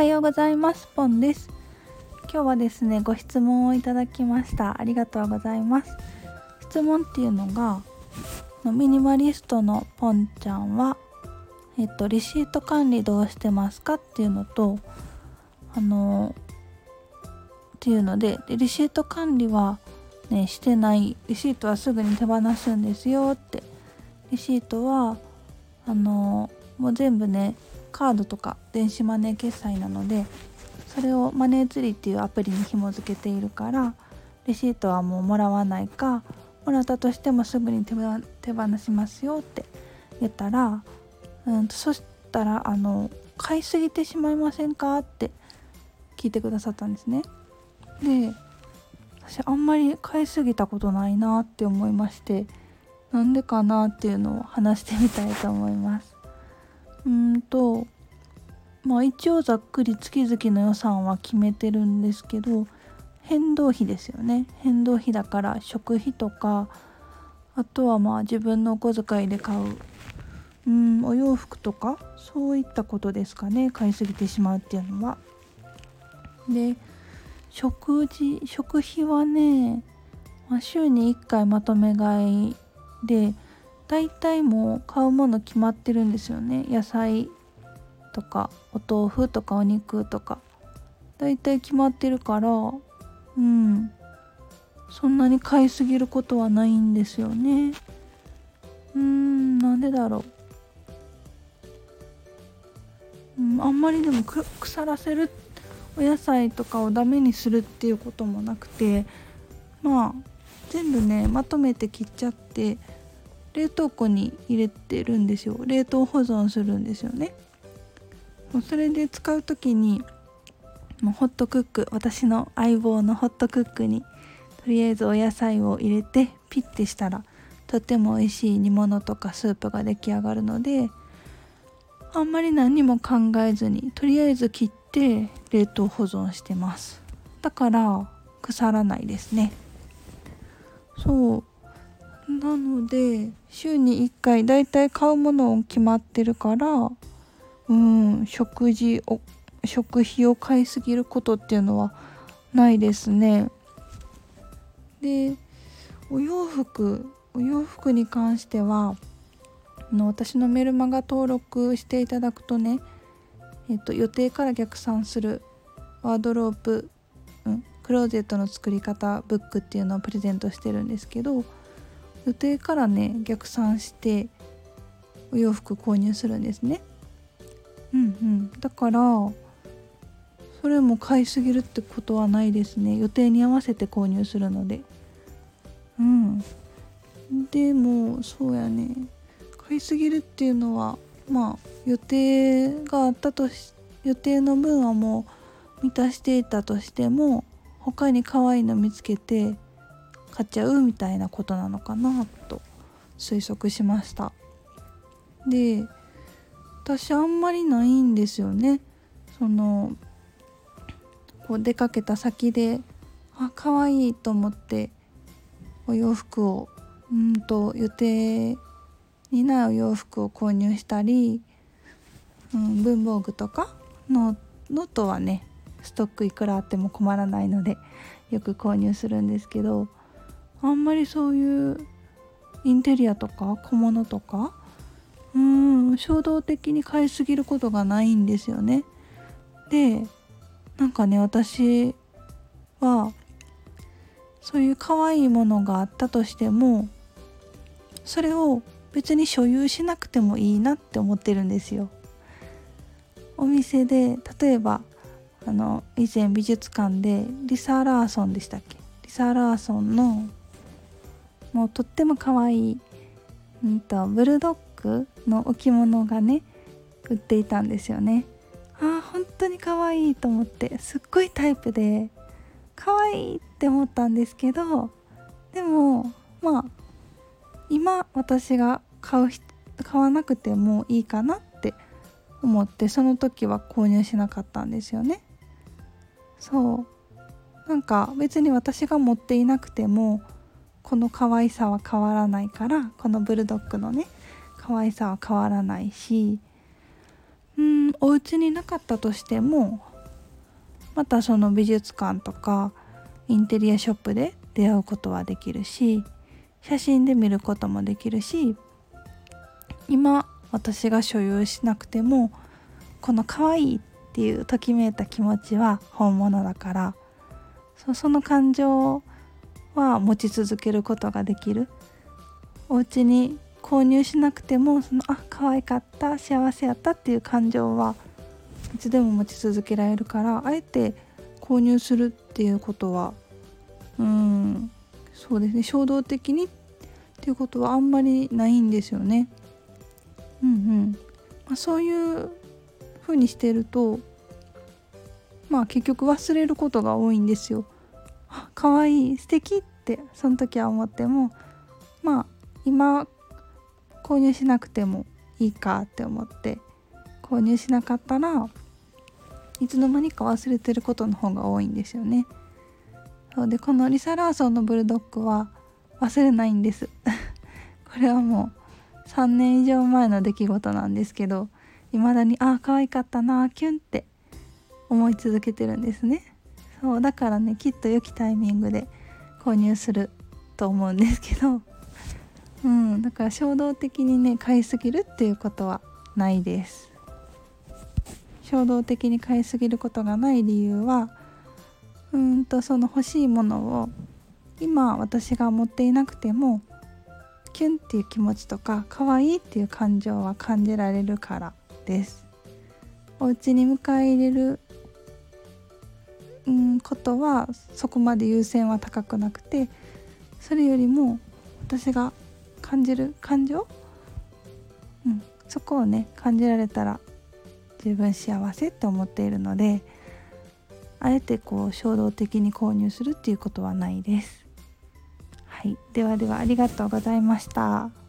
はようございます。ポンです。今日はですねご質問をいただきました。ありがとうございます。質問っていうのがミニマリストのポンちゃんはえっとレシート管理どうしてますかっていうのとあのっていうのででレシート管理はねしてない。レシートはすぐに手放すんですよって。レシートはあのもう全部ねカードとか電子マネー決済なのでそれをマネーツリーっていうアプリに紐付けているからレシートはもうもらわないかもらったとしてもすぐに手放しますよって言ったら、うん、そしたらあの買いすぎてしまいませんかって聞いてくださったんですね。で私あんまり買いすぎたことないなって思いましてなんでかなっていうのを話してみたいと思います。うんとまあ一応ざっくり月々の予算は決めてるんですけど変動費ですよね変動費だから食費とかあとはまあ自分のお小遣いで買ううんお洋服とかそういったことですかね買いすぎてしまうっていうのは。で食事食費はね、まあ、週に1回まとめ買いで大体もう買うもの決まってるんですよね。野菜とかお豆腐とかお肉とか。大体決まってるからうん。そんなに買いすぎることはないんですよね。うんなんでだろう、うん、あんまりでも腐らせるお野菜とかをダメにするっていうこともなくてまあ全部ねまとめて切っちゃって冷凍庫に入れてるんですよ。冷凍保存するんですよね。それで使う時にもうホットクック私の相棒のホットクックにとりあえずお野菜を入れてピッてしたらとても美味しい煮物とかスープが出来上がるのであんまり何も考えずにとりあえず切って冷凍保存してます。だから腐らないですね。そう。なので週に1回だいたい買うものを決まってるからうん食事を食費を買いすぎることっていうのはないですね。でお洋服お洋服に関してはの私のメルマガ登録していただくとね、えっと、予定から逆算するワードロープ、うん、クローゼットの作り方ブックっていうのをプレゼントしてるんですけど予定からね逆算してお洋服購入するんですね。うんうん。だからそれも買いすぎるってことはないですね。予定に合わせて購入するので。うん。でもそうやね。買いすぎるっていうのはまあ予定があったとし予定の分はもう満たしていたとしても他に可愛いの見つけて買っちゃうみたいなことなのかなと推測しました。で私あんまりないんですよね。そのこう出かけた先であ可愛いと思ってお洋服をうんと予定にないお洋服を購入したり、うん、文房具とかのノートはねストックいくらあっても困らないのでよく購入するんですけどあんまりそういうインテリアとか小物とかうん衝動的に買いすぎることがないんですよね。でなんかね私はそういう可愛いものがあったとしてもそれを別に所有しなくてもいいなって思ってるんですよ。お店で例えばあの以前美術館でリサ・ラーソンでしたっけ？リサ・ラーソンのもうとっても可愛いうんとブルドッグの置物がね売っていたんですよね。あ本当に可愛いと思ってすっごいタイプで可愛いって思ったんですけどでもまあ今私が買う買わなくてもいいかなって思ってその時は購入しなかったんですよね。そう。なんか別に私が持っていなくてもこの可愛さは変わらないからこのブルドッグのね可愛さは変わらないしうんお家になかったとしてもまたその美術館とかインテリアショップで出会うことはできるし写真で見ることもできるし今私が所有しなくてもこの可愛いっていうときめいた気持ちは本物だからそその感情は持ち続けることができるお家に購入しなくてもそのあ可愛かった幸せやったっていう感情はいつでも持ち続けられるからあえて購入するっていうことはうんそうですね衝動的にっていうことはあんまりないんですよね。うんうんまあ、そういう風にしてるとまあ結局忘れることが多いんですよ。可愛い素敵ってその時は思ってもまあ今購入しなくてもいいかって思って購入しなかったらいつの間にか忘れてることの方が多いんですよね。そうでこのリサ・ラーソンのブルドッグは忘れないんです これはもう3年以上前の出来事なんですけど未だにああ可愛かったなキュンって思い続けてるんですねそうだからねきっと良きタイミングで購入すると思うんですけど。うんだから衝動的にね買いすぎるっていうことはないです。衝動的に買いすぎることがない理由はうんとその欲しいものを今私が持っていなくてもキュンっていう気持ちとか可愛いっていう感情は感じられるからです。お家に迎え入れる、うん、ことはそこまで優先は高くなくてそれよりも私が感じる感情、うん、そこをね感じられたら十分幸せって思っているのであえてこう衝動的に購入するっていうことはないです。はい、ではではありがとうございました。